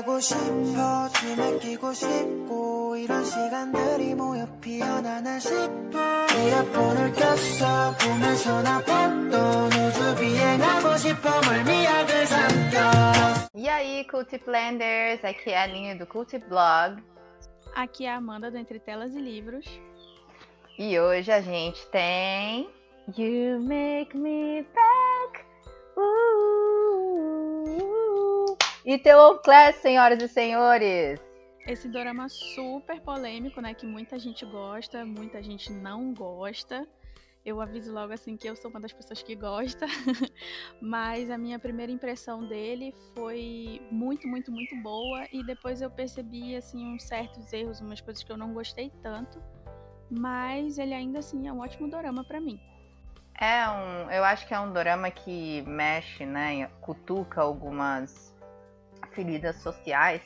하고 싶어 춤에 끼고 싶고 이런 시간들이 모여 피어나나 싶어 이어폰을 꼈어 보면서 나 봤던 우주 비행하고 싶어 멀미약을 삼켜 E aí, Cultiplanders? Aqui é a Aninha do Cult Blog. Aqui é a Amanda do Entre Telas e Livros. E hoje a gente tem You Make Me Back. E Class, senhoras e senhores. Esse dorama super polêmico, né? Que muita gente gosta, muita gente não gosta. Eu aviso logo assim que eu sou uma das pessoas que gosta, mas a minha primeira impressão dele foi muito, muito, muito boa e depois eu percebi assim uns certos erros, umas coisas que eu não gostei tanto, mas ele ainda assim é um ótimo dorama para mim. É um, eu acho que é um dorama que mexe, né, cutuca algumas feridas sociais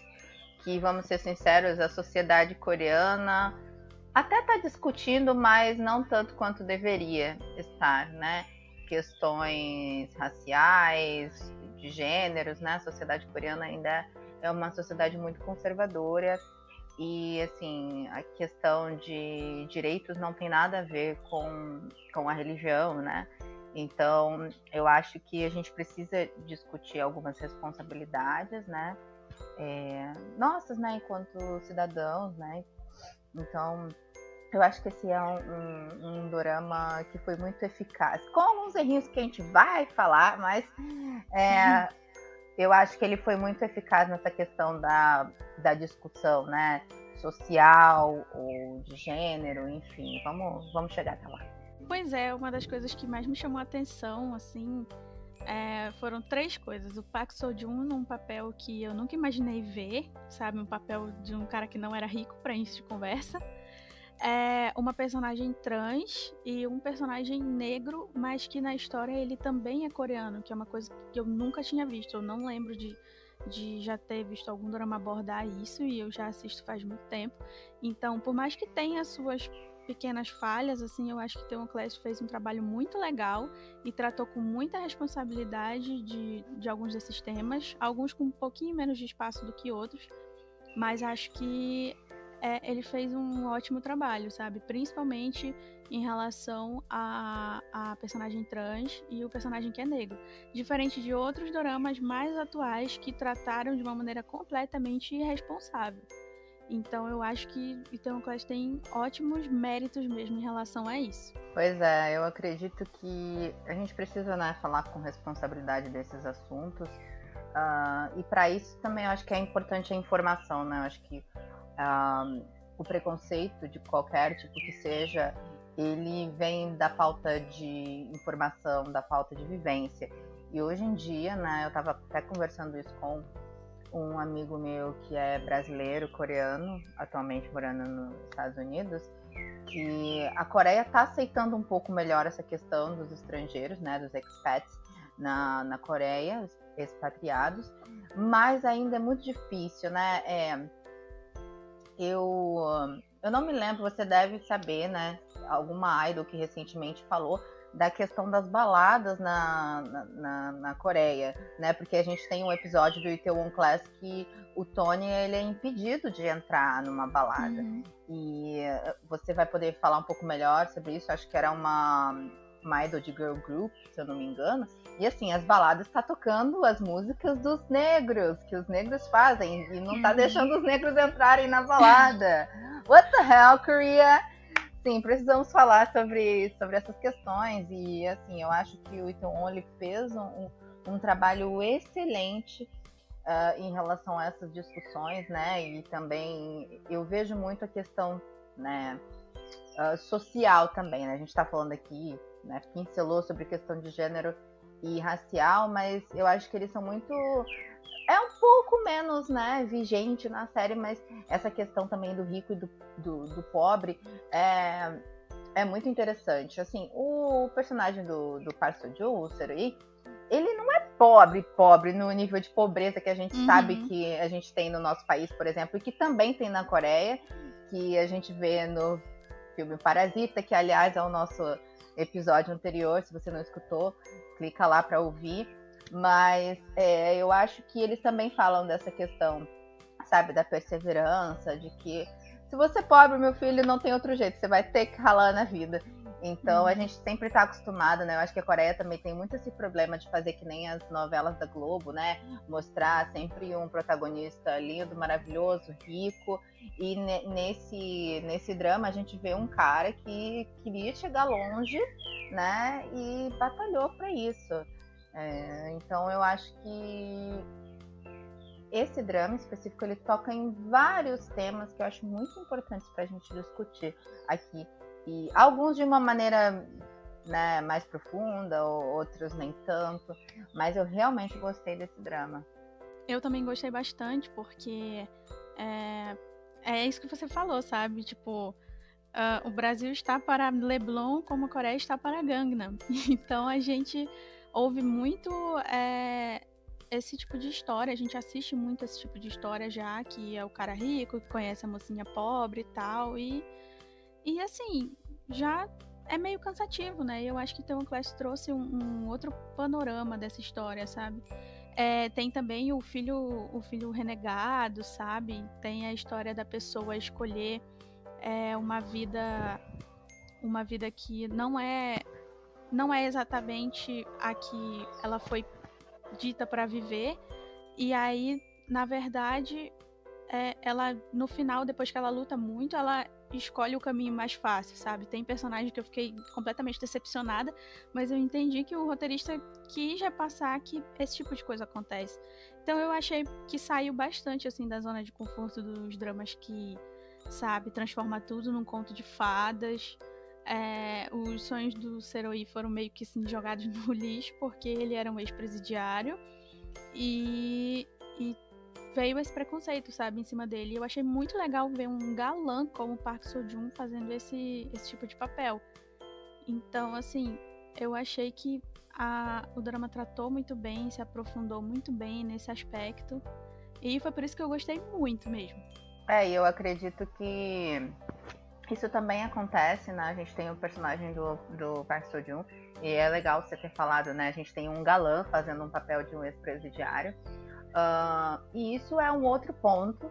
que, vamos ser sinceros, a sociedade coreana até está discutindo, mas não tanto quanto deveria estar, né? Questões raciais, de gêneros, né? A sociedade coreana ainda é uma sociedade muito conservadora e, assim, a questão de direitos não tem nada a ver com, com a religião, né? Então, eu acho que a gente precisa discutir algumas responsabilidades, né? É, nossas, né, enquanto cidadãos, né? Então, eu acho que esse é um, um, um dorama que foi muito eficaz. Com alguns errinhos que a gente vai falar, mas é, eu acho que ele foi muito eficaz nessa questão da, da discussão, né? Social ou de gênero, enfim. Vamos, vamos chegar até lá. Pois é, uma das coisas que mais me chamou a atenção, assim, é, foram três coisas. O Park Seo-joon num papel que eu nunca imaginei ver, sabe? Um papel de um cara que não era rico para início de conversa é uma personagem trans e um personagem negro, mas que na história ele também é coreano, que é uma coisa que eu nunca tinha visto. Eu não lembro de, de já ter visto algum drama abordar isso e eu já assisto faz muito tempo. Então, por mais que tenha suas pequenas falhas, assim, eu acho que Theon Class fez um trabalho muito legal e tratou com muita responsabilidade de, de alguns desses temas, alguns com um pouquinho menos de espaço do que outros, mas acho que é, ele fez um ótimo trabalho, sabe? Principalmente em relação a, a, personagem trans e o personagem que é negro. Diferente de outros doramas mais atuais que trataram de uma maneira completamente irresponsável. Então eu acho que Ethan Class tem ótimos méritos mesmo em relação a isso. Pois é, eu acredito que a gente precisa né, falar com responsabilidade desses assuntos. Uh, e para isso também eu acho que é importante a informação, né? Eu acho que uh, o preconceito de qualquer tipo que seja, ele vem da falta de informação, da falta de vivência. E hoje em dia, né, eu estava até conversando isso com um amigo meu que é brasileiro, coreano, atualmente morando nos Estados Unidos, que a Coreia está aceitando um pouco melhor essa questão dos estrangeiros, né, dos expats na, na Coreia, expatriados, mas ainda é muito difícil, né? É, eu, eu não me lembro, você deve saber, né? Alguma idol que recentemente falou da questão das baladas na, na, na, Coreia, né? Porque a gente tem um episódio do Itaewon Class que o Tony ele é impedido de entrar numa balada. Uhum. E você vai poder falar um pouco melhor sobre isso. Acho que era uma, uma idol de girl group, se eu não me engano. E assim, as baladas tá tocando as músicas dos negros, que os negros fazem, e não tá uhum. deixando os negros entrarem na balada. What the hell, Korea? Sim, precisamos falar sobre, sobre essas questões. E assim, eu acho que o Ito Only fez um, um trabalho excelente uh, em relação a essas discussões, né? E também eu vejo muito a questão né, uh, social também, né? A gente está falando aqui, né, pincelou sobre questão de gênero e racial, mas eu acho que eles são muito pouco menos, né, vigente na série, mas essa questão também do rico e do, do, do pobre é, é muito interessante. Assim, o personagem do, do Parso Joe, o Serui, ele não é pobre, pobre no nível de pobreza que a gente uhum. sabe que a gente tem no nosso país, por exemplo, e que também tem na Coreia, que a gente vê no filme Parasita, que aliás é o nosso episódio anterior, se você não escutou, clica lá para ouvir. Mas é, eu acho que eles também falam dessa questão sabe, da perseverança, de que se você é pobre, meu filho, não tem outro jeito, você vai ter que ralar na vida. Então a uhum. gente sempre está acostumado, né? Eu acho que a Coreia também tem muito esse problema de fazer que nem as novelas da Globo, né? Mostrar sempre um protagonista lindo, maravilhoso, rico. E nesse, nesse drama a gente vê um cara que queria chegar longe, né? E batalhou para isso. É, então eu acho que esse drama específico ele toca em vários temas que eu acho muito importantes para a gente discutir aqui e alguns de uma maneira né, mais profunda, outros nem tanto. Mas eu realmente gostei desse drama. Eu também gostei bastante, porque é, é isso que você falou, sabe? Tipo, uh, o Brasil está para Leblon como a Coreia está para Gangnam. Então a gente ouve muito é, esse tipo de história, a gente assiste muito esse tipo de história já, que é o cara rico, que conhece a mocinha pobre e tal, e e assim, já é meio cansativo, né? Eu acho que Tom Class trouxe um, um, outro panorama dessa história, sabe? É, tem também o filho, o filho renegado, sabe? Tem a história da pessoa escolher é, uma vida, uma vida que não é, não é exatamente a que ela foi dita para viver. E aí, na verdade, é, ela no final, depois que ela luta muito, ela escolhe o caminho mais fácil, sabe? Tem personagem que eu fiquei completamente decepcionada, mas eu entendi que o roteirista quis repassar que esse tipo de coisa acontece. Então eu achei que saiu bastante assim da zona de conforto dos dramas que, sabe, transforma tudo num conto de fadas. É, os sonhos do Seroi foram meio que assim, jogados no lixo porque ele era um ex-presidiário e, e veio esse preconceito, sabe, em cima dele. E eu achei muito legal ver um galã como Park Seo-joon fazendo esse, esse tipo de papel. Então, assim, eu achei que a, o drama tratou muito bem, se aprofundou muito bem nesse aspecto. E foi por isso que eu gostei muito mesmo. É, eu acredito que isso também acontece, né? A gente tem o personagem do, do Park Seo-joon, e é legal você ter falado, né? A gente tem um galã fazendo um papel de um ex-presidiário. Uh, e isso é um outro ponto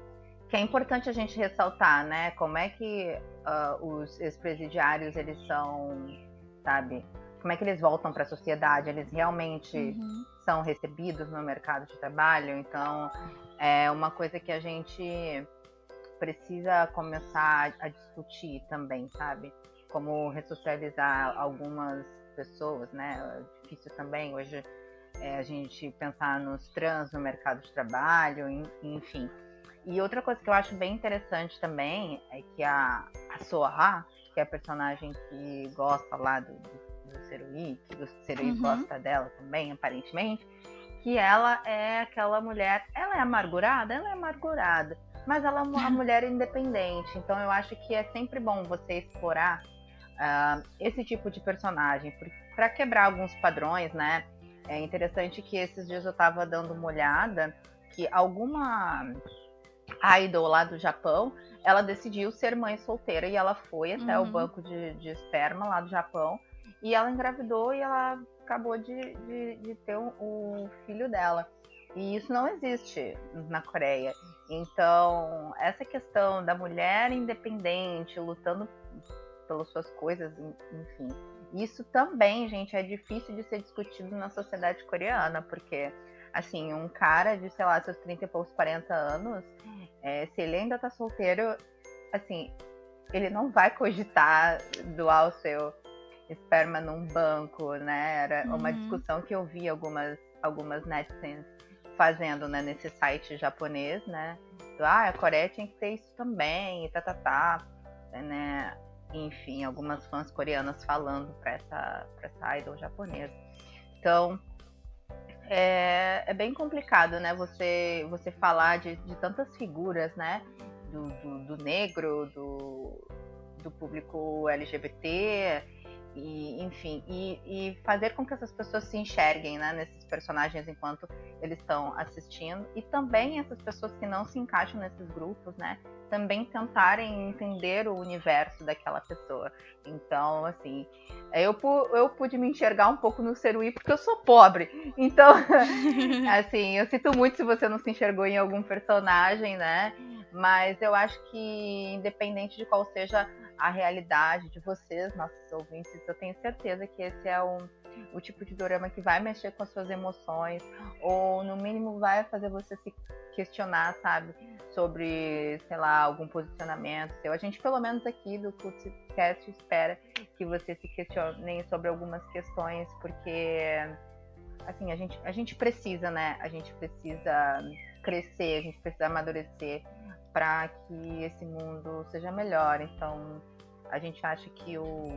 que é importante a gente ressaltar, né? Como é que uh, os ex-presidiários eles são, sabe? Como é que eles voltam para a sociedade? Eles realmente uhum. são recebidos no mercado de trabalho? Então, é uma coisa que a gente precisa começar a discutir também, sabe? Como ressocializar algumas pessoas, né? É difícil também hoje é, a gente pensar nos trans no mercado de trabalho, enfim. E outra coisa que eu acho bem interessante também é que a, a Soha, que é a personagem que gosta lá do, do, do Serui, que o Serui uhum. gosta dela também, aparentemente, que ela é aquela mulher, ela é amargurada? Ela é amargurada, mas ela é uma mulher independente, então eu acho que é sempre bom você explorar uh, esse tipo de personagem, para quebrar alguns padrões, né? É interessante que esses dias eu estava dando uma olhada que alguma idol lá do Japão, ela decidiu ser mãe solteira e ela foi até uhum. o banco de, de, esperma lá do Japão e ela engravidou e ela acabou de, de, de ter o, o filho dela. E isso não existe na Coreia. Então, essa questão da mulher independente, lutando pelas suas coisas, enfim, isso também, gente, é difícil de ser discutido na sociedade coreana, porque, assim, um cara de, sei lá, seus 30 e poucos, 40 anos, é, se ele ainda tá solteiro, assim, ele não vai cogitar doar o seu esperma num banco, né? Era uhum. uma discussão que eu vi algumas, algumas netizens fazendo, né, nesse site japonês, né? Do, ah, a Coreia tinha que ter isso também, e tá, tá, tá, né? enfim, algumas fãs coreanas falando para essa, pra essa idol japonesa. Então, é, é, bem complicado, né? Você, você falar de, de tantas figuras, né? Do, do, do, negro, do, do público LGBT e enfim, e, e, fazer com que essas pessoas se enxerguem né, nesses personagens enquanto eles estão assistindo e também essas pessoas que não se encaixam nesses grupos, né, também tentarem entender o universo daquela pessoa. Então, assim, eu, eu pude me enxergar um pouco no Serui porque eu sou pobre. Então, assim, eu sinto muito se você não se enxergou em algum personagem, né? Mas eu acho que, independente de qual seja a realidade de vocês, nossos ouvintes, eu tenho certeza que esse é um, o tipo de dorama que vai mexer com as suas emoções, ou no mínimo vai fazer você se questionar, sabe, sobre, sei lá, algum posicionamento seu. A gente, pelo menos aqui do Cast, espera que você se questione sobre algumas questões, porque, assim, a gente, a gente precisa, né? A gente precisa crescer, a gente precisa amadurecer para que esse mundo seja melhor. Então, a gente acha que o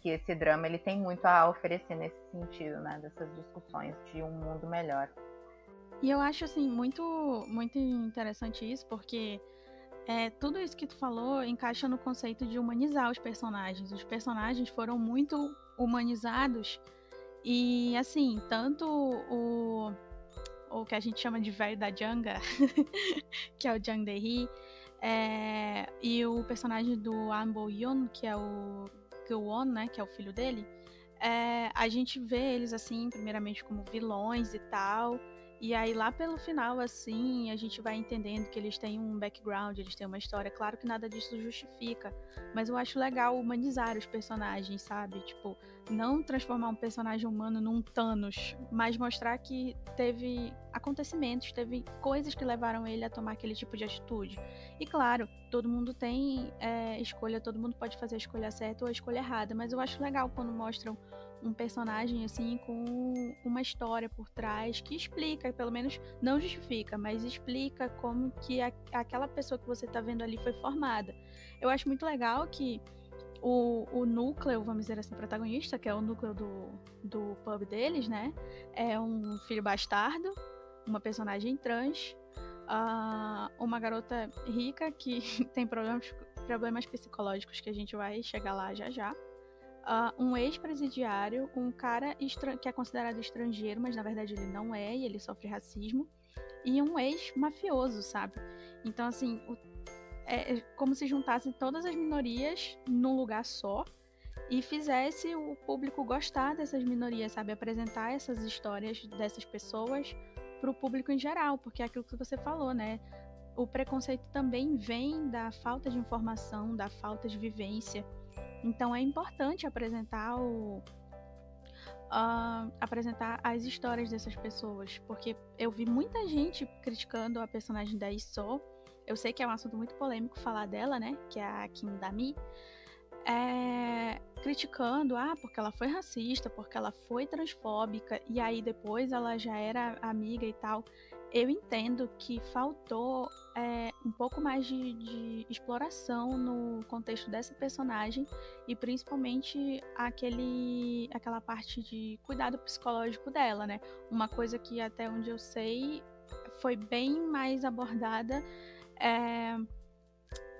que esse drama ele tem muito a oferecer nesse sentido, né, dessas discussões de um mundo melhor. E eu acho assim muito muito interessante isso, porque é, tudo isso que tu falou encaixa no conceito de humanizar os personagens. Os personagens foram muito humanizados e assim, tanto o o que a gente chama de velho da Janga, que é o Jang De-hee, é, e o personagem do An Bo-yeon, que é o Gyeon, né, que é o filho dele, é, a gente vê eles assim, primeiramente como vilões e tal, e aí lá pelo final, assim, a gente vai entendendo que eles têm um background, eles têm uma história. Claro que nada disso justifica, mas eu acho legal humanizar os personagens, sabe? Tipo, não transformar um personagem humano num Thanos, mas mostrar que teve acontecimentos, teve coisas que levaram ele a tomar aquele tipo de atitude. E claro, todo mundo tem é, escolha, todo mundo pode fazer a escolha certa ou a escolha errada, mas eu acho legal quando mostram um personagem assim com uma história por trás que explica, pelo menos não justifica, mas explica como que a, aquela pessoa que você está vendo ali foi formada. Eu acho muito legal que o, o núcleo, vamos dizer assim, protagonista, que é o núcleo do, do pub deles, né? É um filho bastardo, uma personagem trans, uh, uma garota rica que tem problemas, problemas psicológicos que a gente vai chegar lá já já uh, um ex-presidiário, um cara que é considerado estrangeiro, mas na verdade ele não é e ele sofre racismo, e um ex-mafioso, sabe? Então, assim, o, é, é como se juntassem todas as minorias num lugar só e fizesse o público gostar dessas minorias, sabe? Apresentar essas histórias dessas pessoas para o público em geral, porque é aquilo que você falou, né? O preconceito também vem da falta de informação, da falta de vivência. Então é importante apresentar o uh, apresentar as histórias dessas pessoas, porque eu vi muita gente criticando a personagem da Iso. Eu sei que é um assunto muito polêmico falar dela, né? Que é a Kim Dami. É, criticando, ah, porque ela foi racista, porque ela foi transfóbica, e aí depois ela já era amiga e tal eu entendo que faltou é, um pouco mais de, de, exploração no contexto dessa personagem e principalmente aquele, aquela parte de cuidado psicológico dela, né? Uma coisa que até onde eu sei foi bem mais abordada é,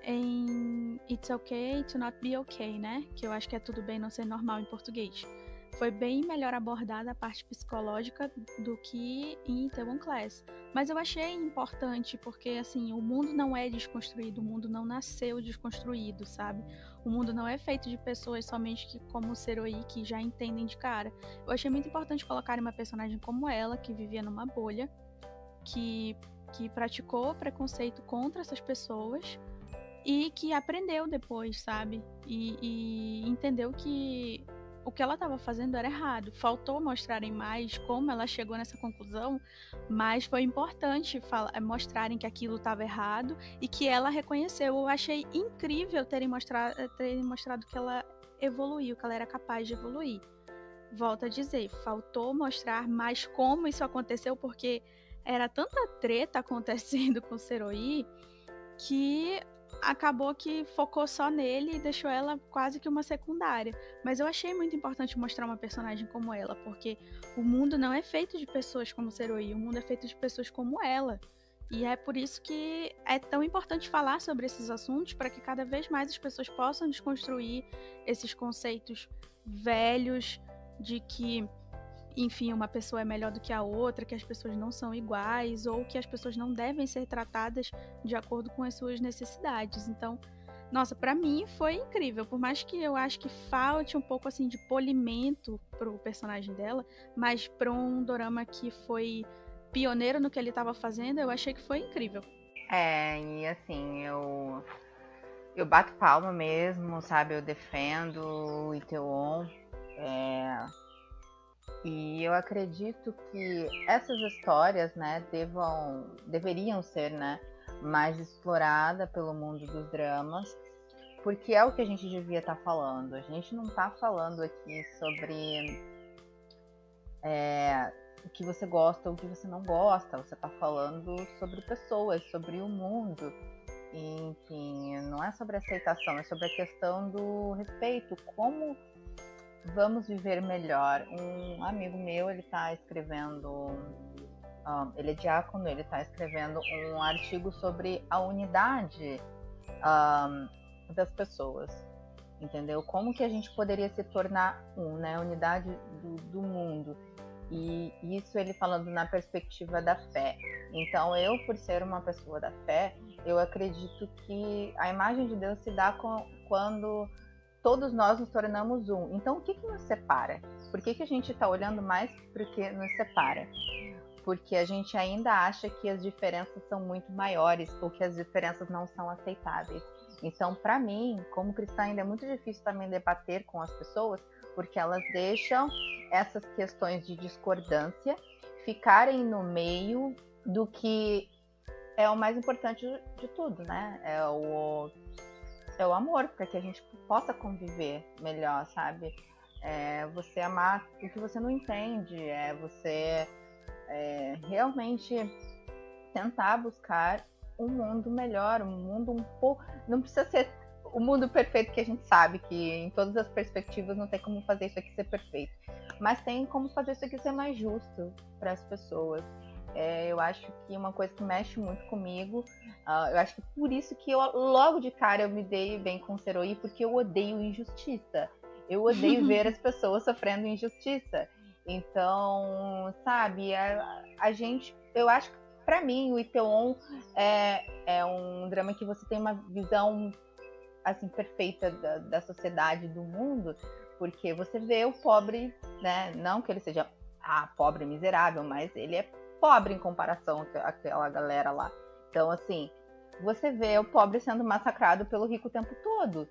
em It's Okay to Not Be Okay, né? Que eu acho que é tudo bem não ser normal em português foi bem melhor abordada a parte psicológica do que em Itaewon Class. Mas eu achei importante porque assim, o mundo não é desconstruído, o mundo não nasceu desconstruído, sabe? O mundo não é feito de pessoas somente que como Seroi que já entendem de cara. Eu achei muito importante colocar uma personagem como ela, que vivia numa bolha, que que praticou preconceito contra essas pessoas e que aprendeu depois, sabe? E, e entendeu que o que ela estava fazendo era errado. Faltou mostrarem mais como ela chegou nessa conclusão, mas foi importante eh, mostrarem que aquilo estava errado e que ela reconheceu. Eu achei incrível terem mostrado, eh, terem mostrado que ela evoluiu, que ela era capaz de evoluir. Volto a dizer, faltou mostrar mais como isso aconteceu, porque era tanta treta acontecendo com o Seroi que acabou que focou só nele e deixou ela quase que uma secundária. Mas eu achei muito importante mostrar uma personagem como ela, porque o mundo não é feito de pessoas como Seroi, o mundo é feito de pessoas como ela, E é por isso que é tão importante falar sobre esses assuntos para que cada vez mais as pessoas possam desconstruir esses conceitos velhos de que, enfim, uma pessoa é melhor do que a outra, que as pessoas não são iguais ou que as pessoas não devem ser tratadas de acordo com as suas necessidades. Então, nossa, para mim foi incrível. Por mais que eu acho que falte um pouco assim de polimento pro personagem dela, mas para um dorama que foi pioneiro no que ele estava fazendo, eu achei que foi incrível. É, e assim, eu eu bato palma mesmo, sabe? Eu defendo o Iteon. É, e eu acredito que essas histórias, né, devam, deveriam ser, né, mais explorada pelo mundo dos dramas, porque é o que a gente devia estar tá falando. A gente não está falando aqui sobre é, o que você gosta ou o que você não gosta. Você está falando sobre pessoas, sobre o mundo. E, enfim, não é sobre aceitação, é sobre a questão do respeito. Como vamos viver melhor? Um amigo meu, ele está escrevendo, um, ele é diácono, ele está escrevendo um artigo sobre a unidade um, das pessoas entendeu? Como que a gente poderia se tornar um, né? Unidade do, do mundo. E isso ele falando na perspectiva da fé. Então, eu, por ser uma pessoa da fé, eu acredito que a imagem de Deus se dá com, quando todos nós nos tornamos um. Então, o que, que nos separa? Por que, que a gente está olhando mais para o que nos separa? Porque a gente ainda acha que as diferenças são muito maiores ou que as diferenças não são aceitáveis. Então, para mim, como cristã, ainda é muito difícil também debater com as pessoas, porque elas deixam essas questões de discordância ficarem no meio do que é o mais importante de tudo, né? É o, é o amor, para que a gente possa conviver melhor, sabe? É você amar o que você não entende, é você é, realmente tentar buscar um mundo melhor, um mundo um pouco. Não precisa ser o mundo perfeito que a gente sabe que em todas as perspectivas não tem como fazer isso aqui ser perfeito, mas tem como fazer isso aqui ser mais justo para as pessoas. É, eu acho que uma coisa que mexe muito comigo, uh, eu acho que por isso que eu logo de cara eu me dei bem com o porque eu odeio injustiça. Eu odeio ver as pessoas sofrendo injustiça. Então, sabe, a, a gente, eu acho que para mim o Iteon é, é um drama que você tem uma visão assim perfeita da, da sociedade do mundo, porque você vê o pobre, né? Não que ele seja ah, pobre miserável, mas ele é pobre em comparação àquela galera lá. Então, assim, você vê o pobre sendo massacrado pelo rico o tempo todo,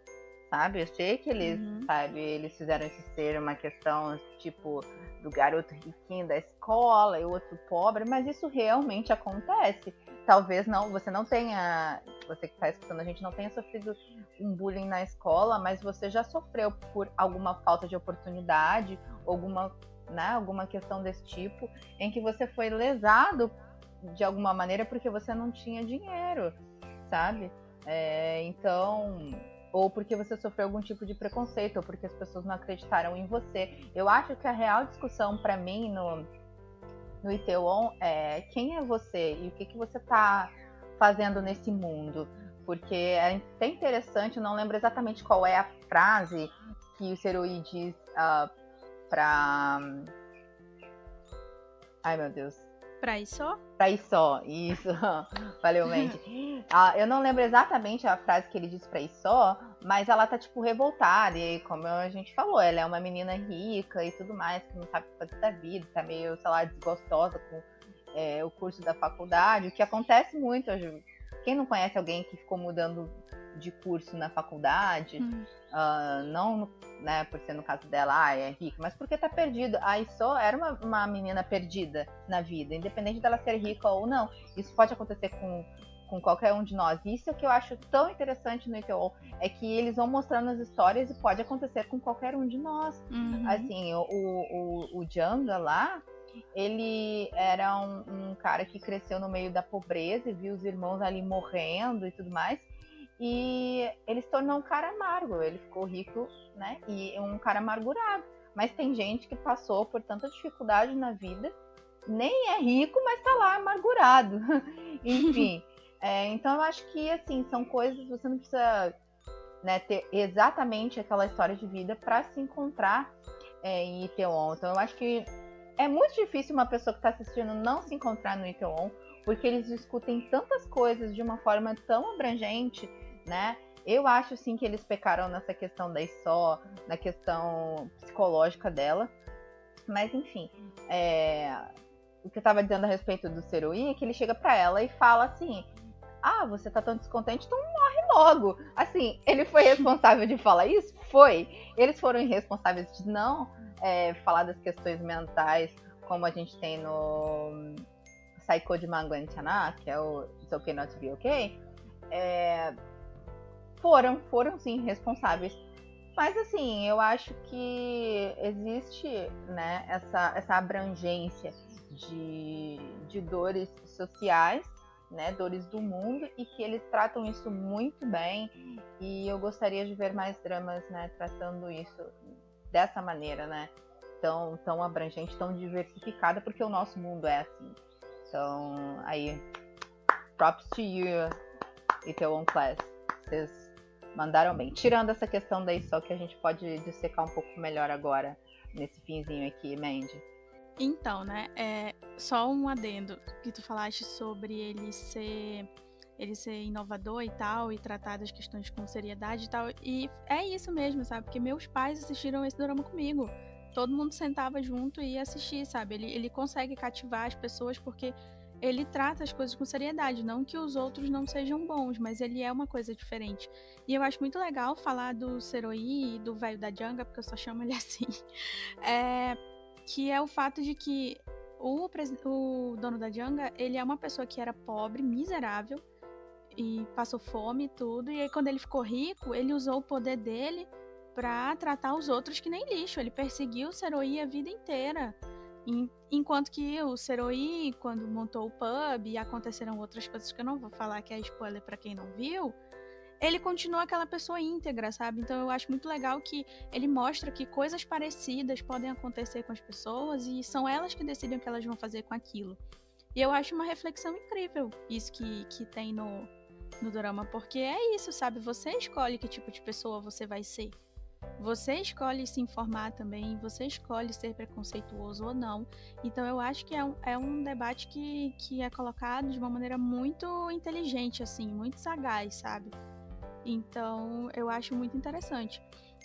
sabe? Eu sei que eles, uhum. sabe, eles fizeram isso ser uma questão, tipo, do garoto riquinho da escola e o outro pobre, mas isso realmente acontece. Talvez não, você não tenha, você que está escutando a gente não tenha sofrido um bullying na escola, mas você já sofreu por alguma falta de oportunidade, alguma, né, alguma questão desse tipo, em que você foi lesado de alguma maneira porque você não tinha dinheiro, sabe? É, então, ou porque você sofreu algum tipo de preconceito, ou porque as pessoas não acreditaram em você. Eu acho que a real discussão para mim no, no Iteon é quem é você e o que, que você está fazendo nesse mundo. Porque é até interessante, eu não lembro exatamente qual é a frase que o Serui diz uh, para. Ai meu Deus. Pra ir só? Pra ir só, isso. Valeu, Mandy. ah, eu não lembro exatamente a frase que ele disse pra ir só, mas ela tá, tipo, revoltada. E como a gente falou, ela é uma menina rica e tudo mais, que não sabe o que fazer da vida, tá meio, sei lá, desgostosa com é, o curso da faculdade, o que acontece muito. Quem não conhece alguém que ficou mudando de curso na faculdade, hum. uh, não né, por ser no caso dela, ah, é rica, mas porque tá perdido. A Isô era uma, uma menina perdida na vida, independente dela ser rica ou não. Isso pode acontecer com, com qualquer um de nós. Isso é que eu acho tão interessante no ITO, é que eles vão mostrando as histórias e pode acontecer com qualquer um de nós. Uhum. Assim, o, o, o Janga lá, ele era um, um, cara que cresceu no meio da pobreza e viu os irmãos ali morrendo e tudo mais. E ele se tornou um cara amargo, ele ficou rico, né? E um cara amargurado. Mas tem gente que passou por tanta dificuldade na vida, nem é rico, mas tá lá amargurado. Enfim, é, então eu acho que, assim, são coisas, você não precisa né, ter exatamente aquela história de vida para se encontrar é, em Iteon. Então eu acho que é muito difícil uma pessoa que está assistindo não se encontrar no Iteon, porque eles discutem tantas coisas de uma forma tão abrangente, né? Eu acho sim que eles pecaram nessa questão da só, na questão psicológica dela. Mas enfim, é... o que eu estava dizendo a respeito do Serui é que ele chega para ela e fala assim: Ah, você tá tão descontente, então morre logo. Assim, ele foi responsável de falar isso? Foi. Eles foram irresponsáveis de não é, falar das questões mentais, como a gente tem no Psycho de Manguantiana, que é o It's Okay Not to Be Okay. É, foram, foram sim responsáveis. Mas assim, eu acho que existe né, essa, essa abrangência de, de dores sociais, né, dores do mundo, e que eles tratam isso muito bem. E eu gostaria de ver mais dramas né, tratando isso dessa maneira, né? Tão, tão abrangente, tão diversificada, porque o nosso mundo é assim. Então, aí, props to you, Itaewon Class. Vocês mandaram bem. Tirando essa questão daí só que a gente pode dissecar um pouco melhor agora, nesse finzinho aqui, Mandy. Então, né, é só um adendo que tu falaste sobre ele ser ele ser inovador e tal, e tratar das questões com seriedade e tal. E é isso mesmo, sabe? Porque meus pais assistiram esse drama comigo. Todo mundo sentava junto e ia assistir, sabe? Ele, ele consegue cativar as pessoas porque ele trata as coisas com seriedade, não que os outros não sejam bons, mas ele é uma coisa diferente. E eu acho muito legal falar do Seroi e do velho da Janga, porque eu só chamo ele assim, é, que é o fato de que o, o dono da Janga, ele é uma pessoa que era pobre, miserável, e passou fome e tudo, e aí quando ele ficou rico, ele usou o poder dele para tratar os outros que nem lixo, ele perseguiu o Seroi a vida inteira, Enquanto que o Seroi, quando montou o pub e aconteceram outras coisas que eu não vou falar que é spoiler para quem não viu, ele continua aquela pessoa íntegra, sabe? Então eu acho muito legal que ele mostra que coisas parecidas podem acontecer com as pessoas e são elas que decidem o que elas vão fazer com aquilo. E eu acho uma reflexão incrível isso que, que tem no, no drama, porque é isso, sabe? Você escolhe que tipo de pessoa você vai ser. Você escolhe se informar também, você escolhe ser preconceituoso ou não. Então eu acho que é um, é um debate que, que é colocado de uma maneira muito inteligente, assim, muito sagaz, sabe? Então eu acho muito interessante.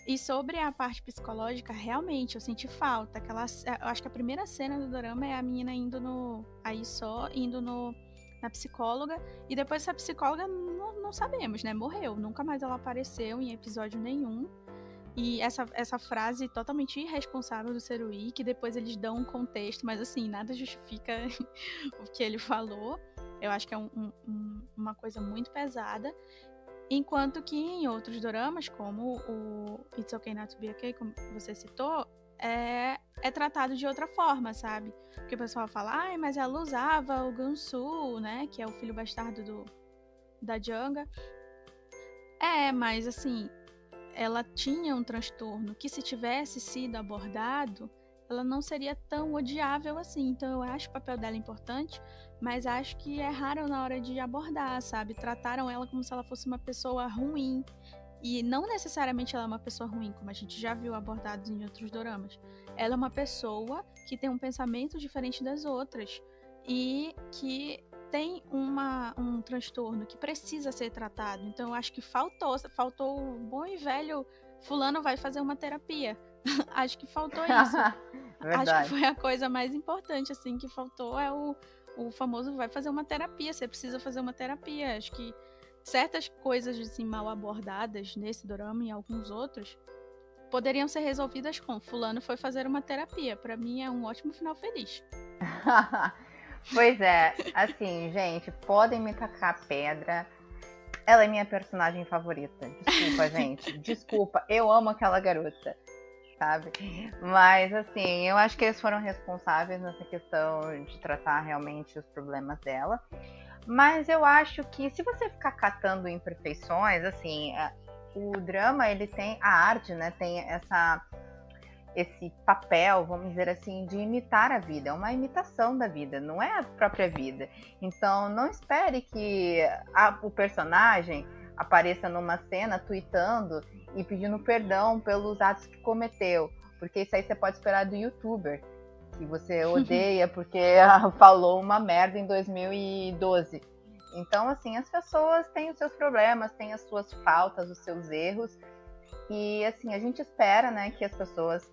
E sobre a parte psicológica, realmente, eu senti falta. Aquela, eu acho que a primeira cena do drama é a menina indo no. Aí só, indo no, na psicóloga. E depois essa psicóloga não, não sabemos, né? Morreu. Nunca mais ela apareceu em episódio nenhum. E essa, essa frase totalmente irresponsável do Serui, que depois eles dão um contexto, mas assim, nada justifica o que ele falou. Eu acho que é um, um, uma coisa muito pesada. Enquanto que em outros doramas, como o It's Okay Not to Be Okay, como você citou, é, é tratado de outra forma, sabe? Porque o pessoal fala, ai, mas ela usava o Gansu, né? Que é o filho bastardo do, da Janga. É, mas assim, ela tinha um transtorno que se tivesse sido abordado, ela não seria tão odiável assim. Então eu acho o papel dela importante, mas acho que erraram na hora de abordar, sabe? Trataram ela como se ela fosse uma pessoa ruim. E não necessariamente ela é uma pessoa ruim, como a gente já viu abordados em outros doramas. Ela é uma pessoa que tem um pensamento diferente das outras e que tem uma, um transtorno que precisa ser tratado. Então eu acho que faltou, faltou o bom e velho fulano vai fazer uma terapia. acho que faltou isso. acho que foi a coisa mais importante assim que faltou é o, o famoso vai fazer uma terapia. Você precisa fazer uma terapia. Acho que certas coisas assim mal abordadas nesse drama e alguns outros poderiam ser resolvidas com fulano foi fazer uma terapia. Para mim é um ótimo final feliz. Pois é, assim, gente, podem me tacar pedra. Ela é minha personagem favorita. Desculpa, gente. Desculpa, eu amo aquela garota, sabe? Mas, assim, eu acho que eles foram responsáveis nessa questão de tratar realmente os problemas dela. Mas eu acho que se você ficar catando imperfeições, assim, o drama, ele tem a arte, né? Tem essa esse papel, vamos dizer assim, de imitar a vida. É uma imitação da vida, não é a própria vida. Então, não espere que a, o personagem apareça numa cena tweetando e pedindo perdão pelos atos que cometeu, porque isso aí você pode esperar do youtuber, que você odeia porque falou uma merda em 2012. Então, assim, as pessoas têm os seus problemas, têm as suas faltas, os seus erros. E, assim, a gente espera, né, que as pessoas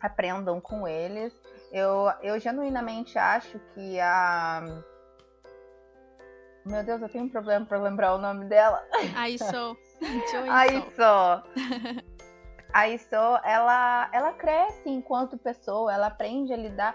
aprendam com eles. Eu, eu genuinamente acho que a. Meu Deus, eu tenho um problema para lembrar o nome dela. Aí sou. Aí sou. Aí sou, ela, ela cresce enquanto pessoa, ela aprende a lidar.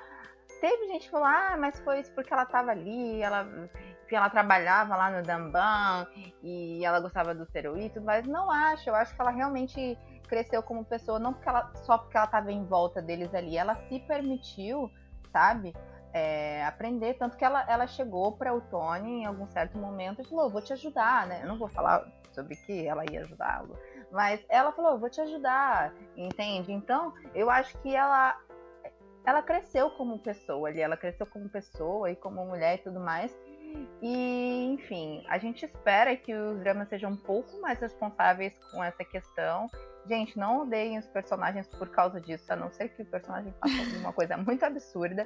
Teve gente que falou, ah, mas foi isso porque ela estava ali, ela, ela trabalhava lá no Damban e ela gostava do Seruí tudo mais. Não acho, eu acho que ela realmente cresceu como pessoa, não porque ela, só porque ela estava em volta deles ali, ela se permitiu, sabe? É, aprender, tanto que ela, ela chegou para o Tony em algum certo momento e falou: Vou te ajudar, né? Eu não vou falar sobre que ela ia ajudá-lo, mas ela falou: Vou te ajudar, entende? Então, eu acho que ela ela cresceu como pessoa ali, ela cresceu como pessoa e como mulher e tudo mais. E, enfim, a gente espera que os dramas sejam um pouco mais responsáveis com essa questão Gente, não odeiem os personagens por causa disso, a não ser que o personagem faça alguma coisa muito absurda.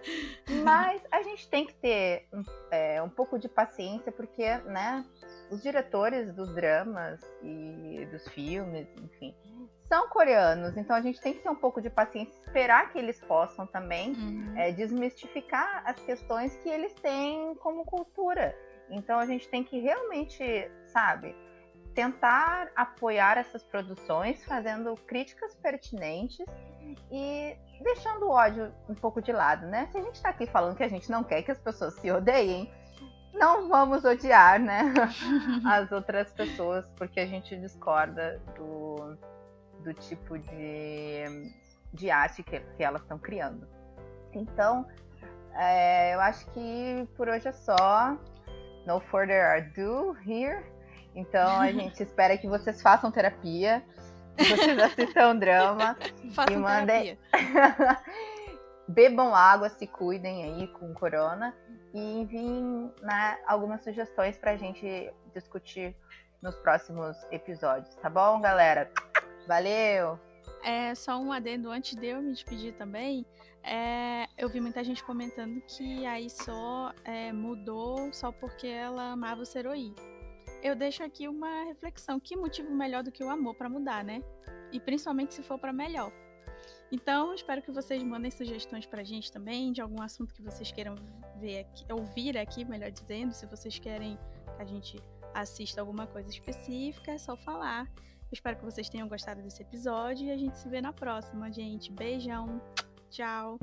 Mas a gente tem que ter um, é, um pouco de paciência, porque, né, os diretores dos dramas e dos filmes, enfim, são coreanos. Então a gente tem que ter um pouco de paciência, esperar que eles possam também uhum. é, desmistificar as questões que eles têm como cultura. Então a gente tem que realmente, sabe, tentar apoiar essas produções, fazendo críticas pertinentes e deixando o ódio um pouco de lado, né? Se a gente está aqui falando que a gente não quer que as pessoas se odeiem, não vamos odiar, né? As outras pessoas, porque a gente discorda do, do tipo de, de arte que, que elas estão criando. Então, é, eu acho que por hoje é só. No further ado here. Então a gente espera que vocês façam terapia, que vocês assistam drama façam e mandem. Bebam água, se cuidem aí com corona e enviem né, algumas sugestões para a gente discutir nos próximos episódios, tá bom, galera? Valeu! É, só um adendo antes de eu me despedir também. É, eu vi muita gente comentando que a Isó é, mudou só porque ela amava o Seroi eu deixo aqui uma reflexão. Que motivo melhor do que o amor para mudar, né? E principalmente se for para melhor. Então, espero que vocês mandem sugestões pra gente também, de algum assunto que vocês queiram ver aqui, ouvir aqui, melhor dizendo. Se vocês querem que a gente assista alguma coisa específica, é só falar espero que vocês tenham gostado desse episódio e a gente se vê na próxima, gente. Beijão. Tchau.